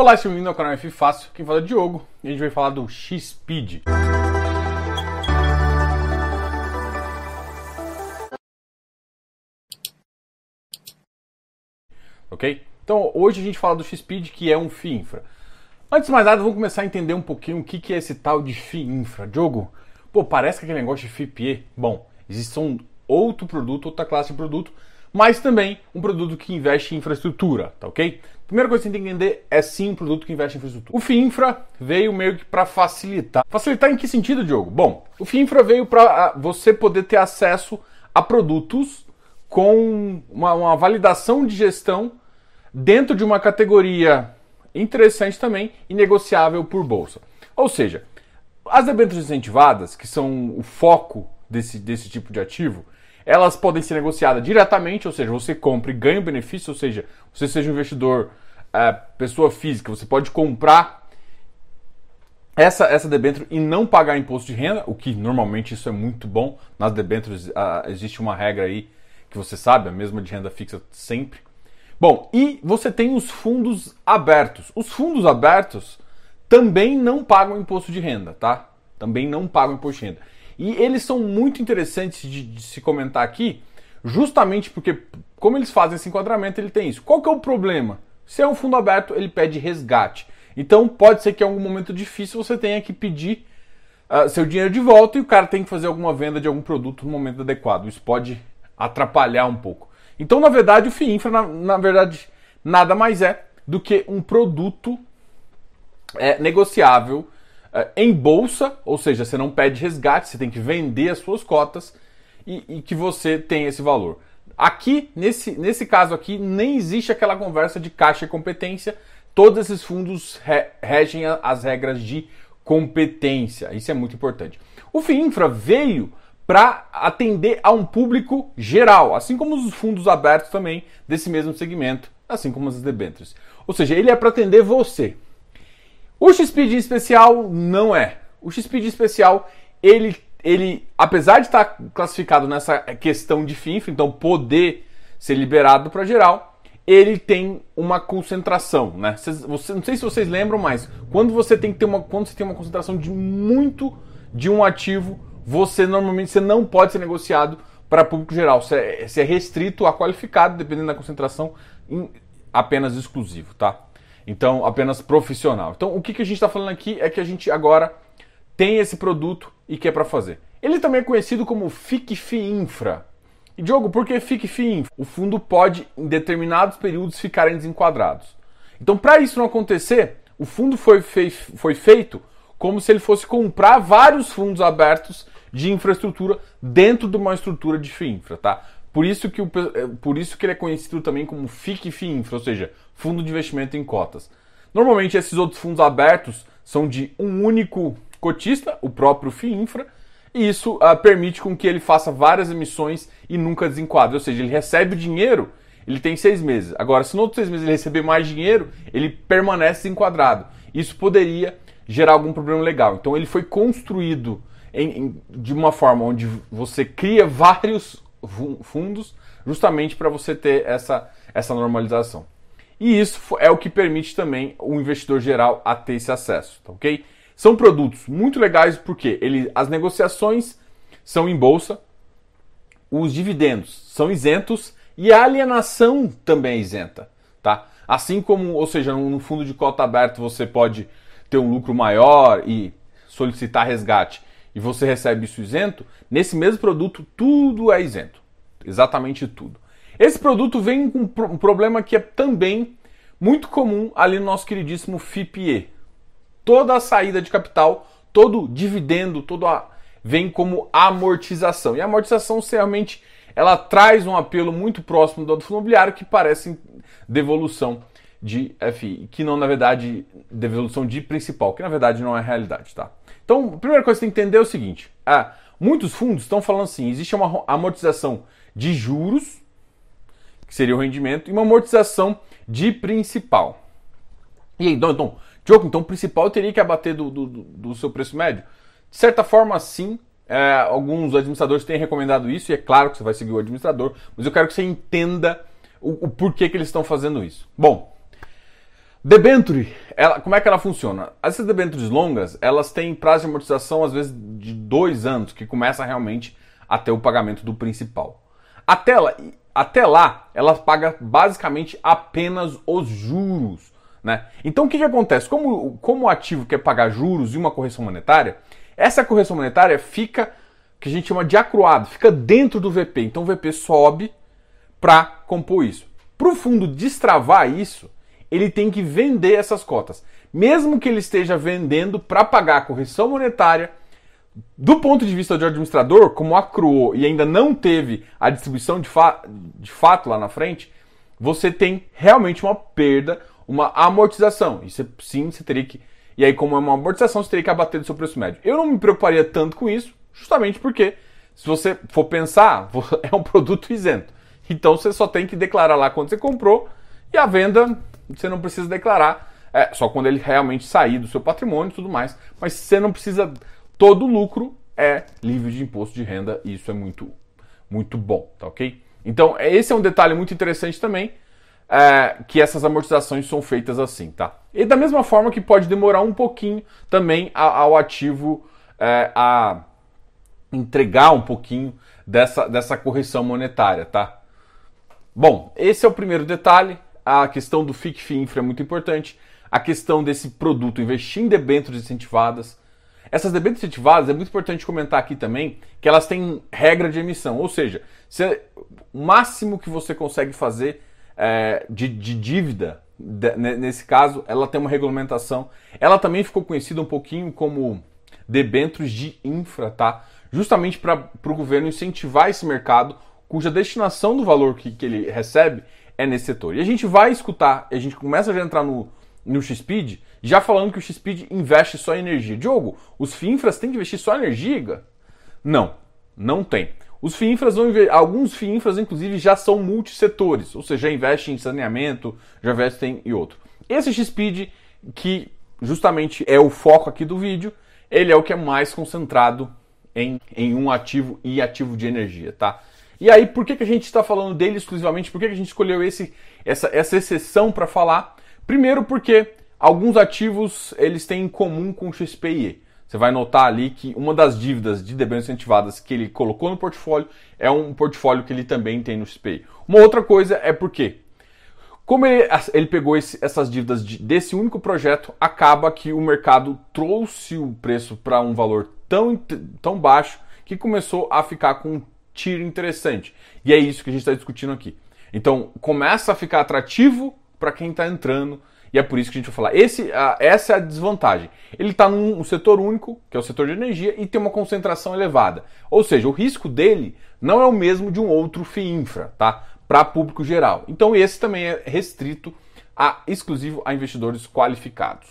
Olá, seja bem-vindo ao canal F Fácil, quem fala é o Diogo e a gente vai falar do X-Speed. Ok? Então hoje a gente fala do X-Speed, que é um FII Infra. Antes de mais nada, vamos começar a entender um pouquinho o que é esse tal de FII Infra. Diogo, pô, parece que aquele negócio de FIPE. Bom, existe um outro produto, outra classe de produto, mas também um produto que investe em infraestrutura, tá ok? Primeira coisa que você tem que entender é sim um produto que investe em infraestrutura. O FIINFRA veio meio que para facilitar. Facilitar em que sentido, Diogo? Bom, o FIINFRA veio para ah, você poder ter acesso a produtos com uma, uma validação de gestão dentro de uma categoria interessante também e negociável por bolsa. Ou seja, as debêntures incentivadas, que são o foco desse, desse tipo de ativo, elas podem ser negociadas diretamente, ou seja, você compra e ganha o benefício, ou seja, você seja um investidor, é, pessoa física, você pode comprar essa, essa debênture e não pagar imposto de renda, o que normalmente isso é muito bom. Nas debêntures uh, existe uma regra aí que você sabe, a mesma de renda fixa sempre. Bom, e você tem os fundos abertos. Os fundos abertos também não pagam imposto de renda, tá? Também não pagam imposto de renda. E eles são muito interessantes de, de, se comentar aqui, justamente porque, como eles fazem esse enquadramento, ele tem isso. Qual que é o problema? Se é um fundo aberto, ele pede resgate. Então pode ser que em algum momento difícil você tenha que pedir uh, seu dinheiro de volta e o cara tem que fazer alguma venda de algum produto no momento adequado. Isso pode atrapalhar um pouco. Então, na verdade, o FIINFRA, na, na verdade, nada mais é do que um produto é, negociável em bolsa, ou seja, você não pede resgate, você tem que vender as suas cotas e, e que você tem esse valor. Aqui, nesse, nesse caso aqui, nem existe aquela conversa de caixa e competência. Todos esses fundos re, regem as regras de competência. Isso é muito importante. O FIINFRA veio para atender a um público geral, assim como os fundos abertos também desse mesmo segmento, assim como as debêntures. Ou seja, ele é para atender você. O XPD especial não é. O XPD especial, ele, ele apesar de estar classificado nessa questão de FINF, então poder ser liberado para geral, ele tem uma concentração, né? Você, não sei se vocês lembram, mas quando você tem que ter uma, quando você tem uma concentração de muito de um ativo, você normalmente você não pode ser negociado para público geral. Você é, é restrito a qualificado, dependendo da concentração, em, apenas exclusivo, tá? Então, apenas profissional. Então, o que, que a gente está falando aqui é que a gente agora tem esse produto e quer para fazer. Ele também é conhecido como FICFI Infra. E Diogo, por que FICFI Infra? O fundo pode, em determinados períodos, ficarem desenquadrados. Então, para isso não acontecer, o fundo foi, fei foi feito como se ele fosse comprar vários fundos abertos de infraestrutura dentro de uma estrutura de FII Infra, tá? Por isso que, o, é, por isso que ele é conhecido também como FIC Infra, ou seja, Fundo de Investimento em Cotas. Normalmente esses outros fundos abertos são de um único cotista, o próprio FIINFRA, e isso uh, permite com que ele faça várias emissões e nunca desenquadre. Ou seja, ele recebe o dinheiro, ele tem seis meses. Agora, se no outro seis meses ele receber mais dinheiro, ele permanece desenquadrado. Isso poderia gerar algum problema legal. Então ele foi construído em, em, de uma forma onde você cria vários fundos justamente para você ter essa, essa normalização. E isso é o que permite também o investidor geral a ter esse acesso, tá ok? São produtos muito legais porque ele, as negociações são em bolsa, os dividendos são isentos e a alienação também é isenta, tá? Assim como, ou seja, no fundo de cota aberto você pode ter um lucro maior e solicitar resgate e você recebe isso isento, nesse mesmo produto tudo é isento. Exatamente tudo. Esse produto vem com um problema que é também muito comum ali no nosso queridíssimo FIPE. Toda a saída de capital, todo dividendo, todo a... vem como amortização. E a amortização realmente ela traz um apelo muito próximo do fundo imobiliário que parece devolução de FI, que não na verdade devolução de principal, que na verdade não é realidade, tá? Então, a primeira coisa que você tem que entender é o seguinte: ah, muitos fundos estão falando assim, existe uma amortização de juros, que seria o rendimento, e uma amortização de principal. E aí, então, então Diogo, então o principal teria que abater do, do, do seu preço médio? De certa forma, sim. É, alguns administradores têm recomendado isso, e é claro que você vai seguir o administrador, mas eu quero que você entenda o, o porquê que eles estão fazendo isso. Bom, debenture ela, como é que ela funciona? Essas debêntures longas, elas têm prazo de amortização às vezes de dois anos, que começa realmente a ter o pagamento do principal. Até lá, até lá, ela paga basicamente apenas os juros. Né? Então o que, que acontece? Como, como o ativo quer pagar juros e uma correção monetária, essa correção monetária fica, que a gente chama de acruado, fica dentro do VP. Então o VP sobe para compor isso. Para o fundo destravar isso, ele tem que vender essas cotas. Mesmo que ele esteja vendendo para pagar a correção monetária, do ponto de vista do administrador, como acruou e ainda não teve a distribuição de, fa de fato lá na frente, você tem realmente uma perda, uma amortização. E você, sim, você teria que. E aí, como é uma amortização, você teria que abater do seu preço médio. Eu não me preocuparia tanto com isso, justamente porque, se você for pensar, é um produto isento. Então você só tem que declarar lá quando você comprou e a venda você não precisa declarar, é, só quando ele realmente sair do seu patrimônio e tudo mais. Mas você não precisa. Todo lucro é livre de imposto de renda e isso é muito, muito bom, tá ok? Então, esse é um detalhe muito interessante também, é, que essas amortizações são feitas assim, tá? E da mesma forma que pode demorar um pouquinho também ao ativo é, a entregar um pouquinho dessa, dessa correção monetária, tá? Bom, esse é o primeiro detalhe a questão do FICF Infra é muito importante, a questão desse produto, investir em debêntures incentivadas. Essas debêntures incentivadas, é muito importante comentar aqui também que elas têm regra de emissão, ou seja, se, o máximo que você consegue fazer é, de, de, dívida, nesse caso, ela tem uma regulamentação. Ela também ficou conhecida um pouquinho como debêntures de infra, tá? Justamente para o governo incentivar esse mercado, cuja destinação do valor que, que ele recebe é nesse setor. E a gente vai escutar, a gente começa a entrar no, no XSpeed, já falando que o XSpeed investe só em energia. Diogo, os FIINFRAs têm que investir só em energia? Não, não tem. Os FIINFRAs vão alguns FIINFRAs inclusive já são multissetores, ou seja, já investem em saneamento, já investem em outro. Esse XSpeed, que justamente é o foco aqui do vídeo, ele é o que é mais concentrado em, em um ativo e ativo de energia, tá? E aí, por que, que a gente está falando dele exclusivamente? Por que, que a gente escolheu esse, essa, essa exceção para falar? Primeiro porque alguns ativos eles têm em comum com o XPIE. Você vai notar ali que uma das dívidas de debêntures incentivadas que ele colocou no portfólio é um portfólio que ele também tem no XPI. Uma outra coisa é porque, como ele, ele pegou esse, essas dívidas de, desse único projeto, acaba que o mercado trouxe o preço para um valor tão, tão baixo que começou a ficar com tiro interessante. E é isso que a gente está discutindo aqui. Então, começa a ficar atrativo para quem está entrando, e é por isso que a gente vai falar. Esse, a, essa é a desvantagem. Ele está num setor único, que é o setor de energia, e tem uma concentração elevada. Ou seja, o risco dele não é o mesmo de um outro FII infra, tá? Para público geral. Então, esse também é restrito a exclusivo a investidores qualificados.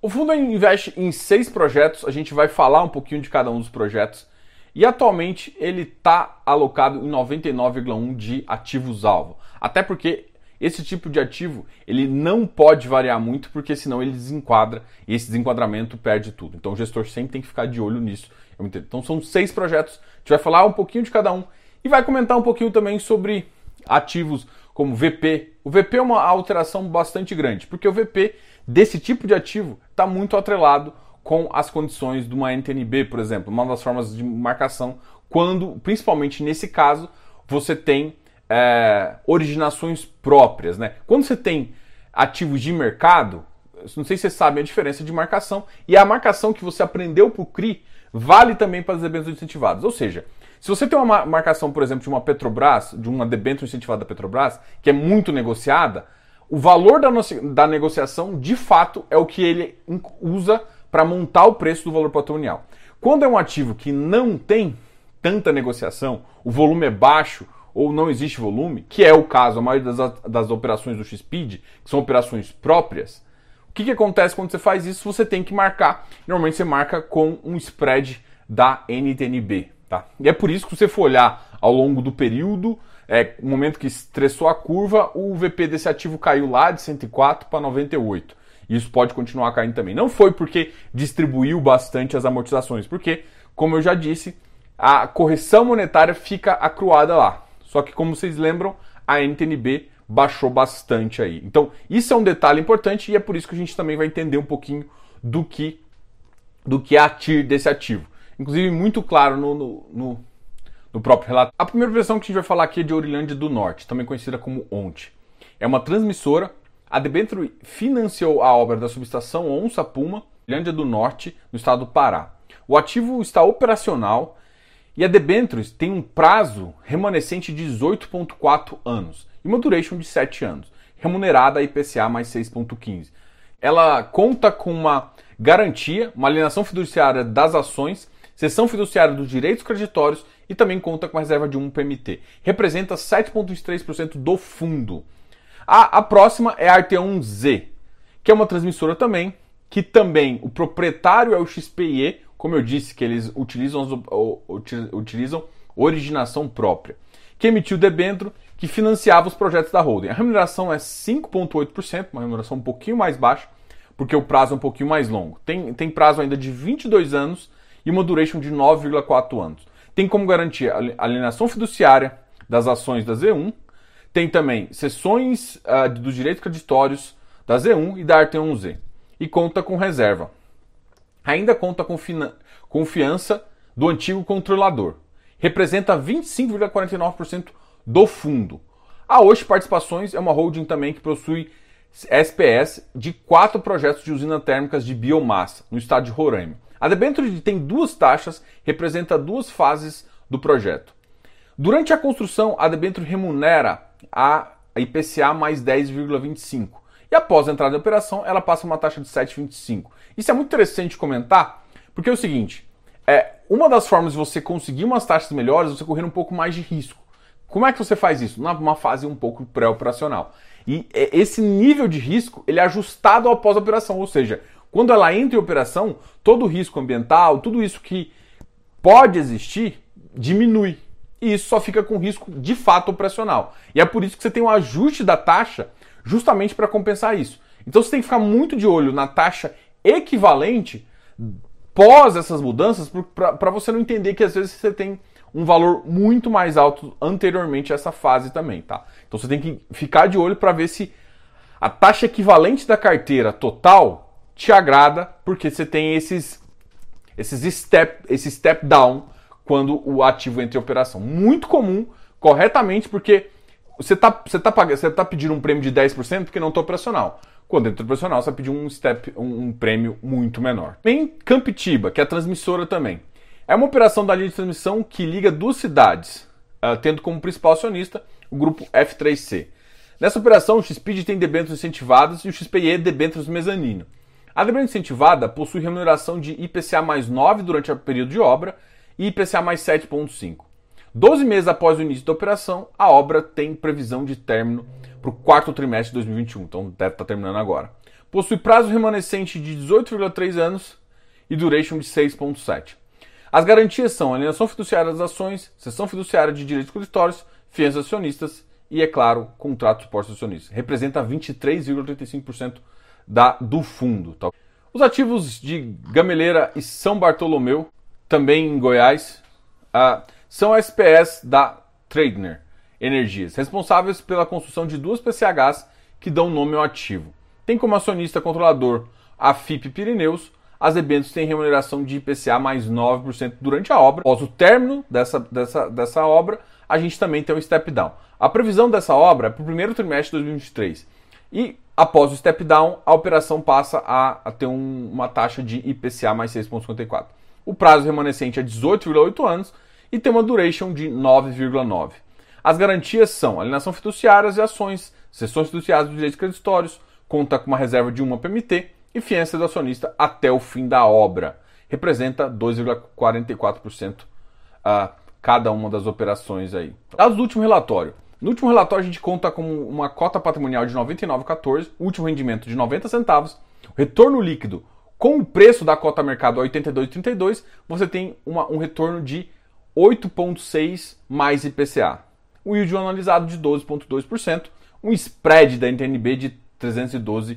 O fundo investe em seis projetos, a gente vai falar um pouquinho de cada um dos projetos e atualmente ele está alocado em 99,1 de ativos-alvo. Até porque esse tipo de ativo ele não pode variar muito, porque senão ele desenquadra e esse desenquadramento perde tudo. Então o gestor sempre tem que ficar de olho nisso. Então são seis projetos, a gente vai falar um pouquinho de cada um e vai comentar um pouquinho também sobre ativos como VP. O VP é uma alteração bastante grande, porque o VP desse tipo de ativo está muito atrelado com as condições de uma NTNB, por exemplo, uma das formas de marcação, quando, principalmente nesse caso, você tem é, originações próprias. Né? Quando você tem ativos de mercado, não sei se vocês sabem a diferença de marcação, e a marcação que você aprendeu para o CRI vale também para as debêntures incentivadas. Ou seja, se você tem uma marcação, por exemplo, de uma Petrobras, de uma debênture incentivada da Petrobras, que é muito negociada, o valor da, da negociação, de fato, é o que ele usa para montar o preço do valor patrimonial. Quando é um ativo que não tem tanta negociação, o volume é baixo ou não existe volume, que é o caso, a maioria das, das operações do XPID, que são operações próprias, o que, que acontece quando você faz isso? Você tem que marcar, normalmente você marca com um spread da NTNB. Tá? E é por isso que você for olhar ao longo do período, é, no momento que estressou a curva, o VP desse ativo caiu lá de 104 para 98 isso pode continuar caindo também. Não foi porque distribuiu bastante as amortizações, porque, como eu já disse, a correção monetária fica acruada lá. Só que, como vocês lembram, a NTNB baixou bastante aí. Então, isso é um detalhe importante e é por isso que a gente também vai entender um pouquinho do que do que é a TIR desse ativo. Inclusive, muito claro no, no, no, no próprio relato. A primeira versão que a gente vai falar aqui é de Orilândia do Norte, também conhecida como ONT. É uma transmissora. A Debentro financiou a obra da subestação Onça Puma, Orilândia do Norte, no estado do Pará. O ativo está operacional e a Debentures tem um prazo remanescente de 18,4 anos e uma duration de 7 anos, remunerada a IPCA mais 6,15. Ela conta com uma garantia, uma alienação fiduciária das ações, cessão fiduciária dos direitos creditórios e também conta com a reserva de 1 PMT. Representa 7,3% do fundo. A, a próxima é a Arteon-Z, que é uma transmissora também, que também o proprietário é o XPIE, como eu disse, que eles utilizam, utilizam originação própria, que emitiu debênturo que financiava os projetos da holding. A remuneração é 5,8%, uma remuneração um pouquinho mais baixa, porque o prazo é um pouquinho mais longo. Tem, tem prazo ainda de 22 anos e uma duration de 9,4 anos. Tem como garantir a alienação fiduciária das ações da Z1, tem também sessões uh, dos direitos creditórios da Z1 e da Arteon-Z. E conta com reserva ainda conta com confiança do antigo controlador. Representa 25,49% do fundo. A Osh Participações é uma holding também que possui SPS de quatro projetos de usina térmicas de biomassa no estado de Roraima. A debênture tem duas taxas, representa duas fases do projeto. Durante a construção, a debênture remunera a IPCA mais 10,25 e após a entrada em operação, ela passa uma taxa de 7,25. Isso é muito interessante comentar, porque é o seguinte: é, uma das formas de você conseguir umas taxas melhores é você correr um pouco mais de risco. Como é que você faz isso? Numa fase um pouco pré-operacional. E é, esse nível de risco ele é ajustado ao pós-operação, ou seja, quando ela entra em operação, todo o risco ambiental, tudo isso que pode existir, diminui. E isso só fica com risco de fato operacional. E é por isso que você tem um ajuste da taxa justamente para compensar isso. Então você tem que ficar muito de olho na taxa equivalente pós essas mudanças para você não entender que às vezes você tem um valor muito mais alto anteriormente a essa fase também, tá? Então você tem que ficar de olho para ver se a taxa equivalente da carteira total te agrada, porque você tem esses esses step, esse step down quando o ativo entra em operação. Muito comum, corretamente, porque você está você tá, tá pedindo um prêmio de 10% porque não está operacional. Quando entra operacional, você vai pedir um, step, um, um prêmio muito menor. Tem Campitiba, que é a transmissora também. É uma operação da linha de transmissão que liga duas cidades, uh, tendo como principal acionista o grupo F3C. Nessa operação, o XPID tem debêntures incentivadas e o XPE debêntures mezanino. A debênture incentivada possui remuneração de IPCA mais 9 durante o período de obra e IPCA mais 7,5. 12 meses após o início da operação, a obra tem previsão de término para o quarto trimestre de 2021, então deve estar tá terminando agora. Possui prazo remanescente de 18,3 anos e duration de 6,7. As garantias são alienação fiduciária das ações, cessão fiduciária de direitos creditórios, fianças acionistas e, é claro, contrato de suporte acionista. Representa 23,85% da, do fundo. Tá? Os ativos de Gameleira e São Bartolomeu, também em Goiás, uh, são SPS da Tradner Energias, responsáveis pela construção de duas PCHs que dão nome ao ativo. Tem como acionista controlador a FIP Pirineus, as debêntures têm remuneração de IPCA mais 9% durante a obra. Após o término dessa, dessa, dessa obra, a gente também tem um step down. A previsão dessa obra é para o primeiro trimestre de 2023. E após o step down, a operação passa a, a ter um, uma taxa de IPCA mais 6,54. O prazo remanescente é 18,8 anos e tem uma duration de 9,9. As garantias são alienação fiduciárias e ações, sessões fiduciárias dos direitos creditórios, conta com uma reserva de uma PMT e fiança do acionista até o fim da obra. Representa 2,44% a cada uma das operações aí. Dados do último relatório. No último relatório a gente conta com uma cota patrimonial de 99,14, último rendimento de 90 centavos, retorno líquido com o preço da cota mercado a 82,32, você tem uma, um retorno de 8,6% mais IPCA. O yield analisado de 12,2%, um spread da NTNB de 312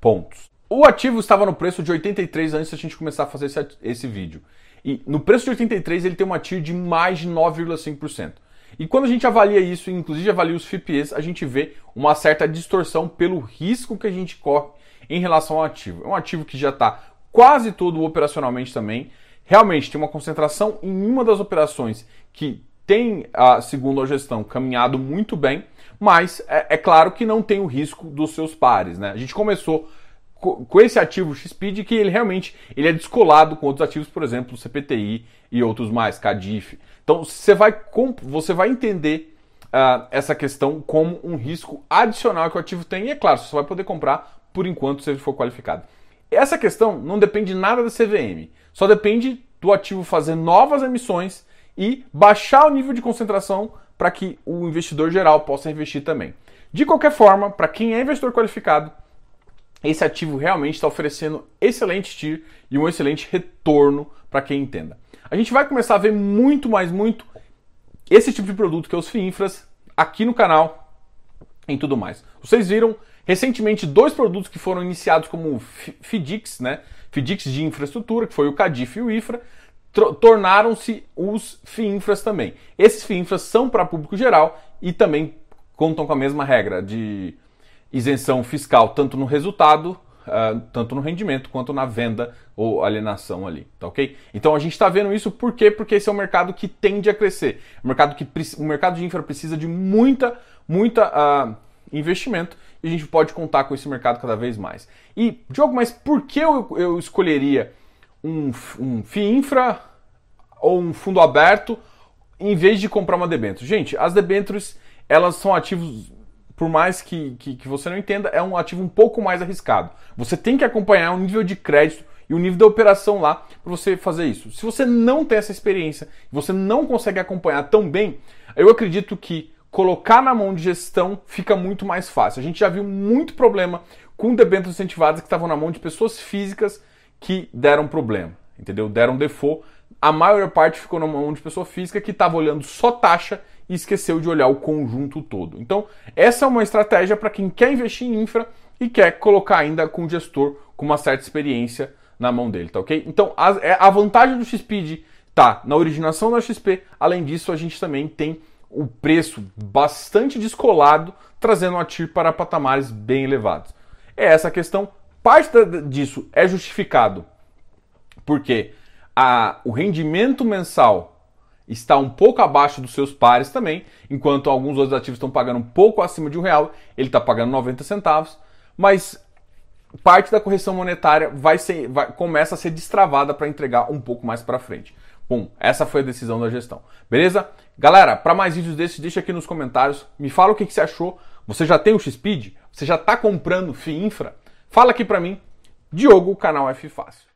pontos. O ativo estava no preço de 83 antes da gente começar a fazer esse, esse vídeo. E no preço de 83 ele tem uma TIR de mais de 9,5%. E quando a gente avalia isso, inclusive avalia os FIPEs, a gente vê uma certa distorção pelo risco que a gente corre em relação ao ativo. É um ativo que já está quase todo operacionalmente também. Realmente tem uma concentração em uma das operações que tem, segundo a gestão, caminhado muito bem, mas é, é claro que não tem o risco dos seus pares. Né? A gente começou com esse ativo XPID que ele realmente ele é descolado com outros ativos, por exemplo, CPTI e outros mais, CADIF. Então você vai, você vai entender uh, essa questão como um risco adicional que o ativo tem, e é claro, você vai poder comprar por enquanto se ele for qualificado. Essa questão não depende nada da CVM, só depende do ativo fazer novas emissões e baixar o nível de concentração para que o investidor geral possa investir também. De qualquer forma, para quem é investidor qualificado, esse ativo realmente está oferecendo excelente TIR e um excelente retorno para quem entenda. A gente vai começar a ver muito mais, muito esse tipo de produto que é os FIINFRAs aqui no canal em tudo mais. Vocês viram recentemente dois produtos que foram iniciados como FIDIX, né? FIDIX de infraestrutura, que foi o CADIF e o IFRA, tornaram-se os FIINFRAs também. Esses FIINFRAs são para público geral e também contam com a mesma regra de isenção fiscal, tanto no resultado, uh, tanto no rendimento, quanto na venda ou alienação ali, tá ok? Então a gente está vendo isso por quê? Porque esse é um mercado que tende a crescer. O mercado, que, o mercado de infra precisa de muita, muita uh, investimento e a gente pode contar com esse mercado cada vez mais. E, Diogo, mas por que eu, eu escolheria um, um FII infra ou um fundo aberto em vez de comprar uma debênture? Gente, as debêntures, elas são ativos por mais que, que, que, você não entenda, é um ativo um pouco mais arriscado. Você tem que acompanhar o nível de crédito e o nível da operação lá para você fazer isso. Se você não tem essa experiência, você não consegue acompanhar tão bem, eu acredito que colocar na mão de gestão fica muito mais fácil. A gente já viu muito problema com debêntures incentivadas que estavam na mão de pessoas físicas que deram problema, entendeu? Deram default. A maior parte ficou na mão de pessoa física que estava olhando só taxa e esqueceu de olhar o conjunto todo. Então, essa é uma estratégia para quem quer investir em infra e quer colocar ainda com o gestor com uma certa experiência na mão dele, tá ok? Então, a, é, a vantagem do XPID tá na originação da XP, além disso, a gente também tem o preço bastante descolado, trazendo a TIR para patamares bem elevados. É essa a questão. Parte disso é justificado porque a, o rendimento mensal está um pouco abaixo dos seus pares também, enquanto alguns outros ativos estão pagando um pouco acima de um real, ele está pagando 90 centavos, mas parte da correção monetária vai ser, vai, começa a ser destravada para entregar um pouco mais para frente. Bom, essa foi a decisão da gestão. Beleza? Galera, para mais vídeos desses, deixa aqui nos comentários. Me fala o que, que você achou. Você já tem o XPID? Você já está comprando FII Infra? Fala aqui para mim. Diogo, canal F Fácil.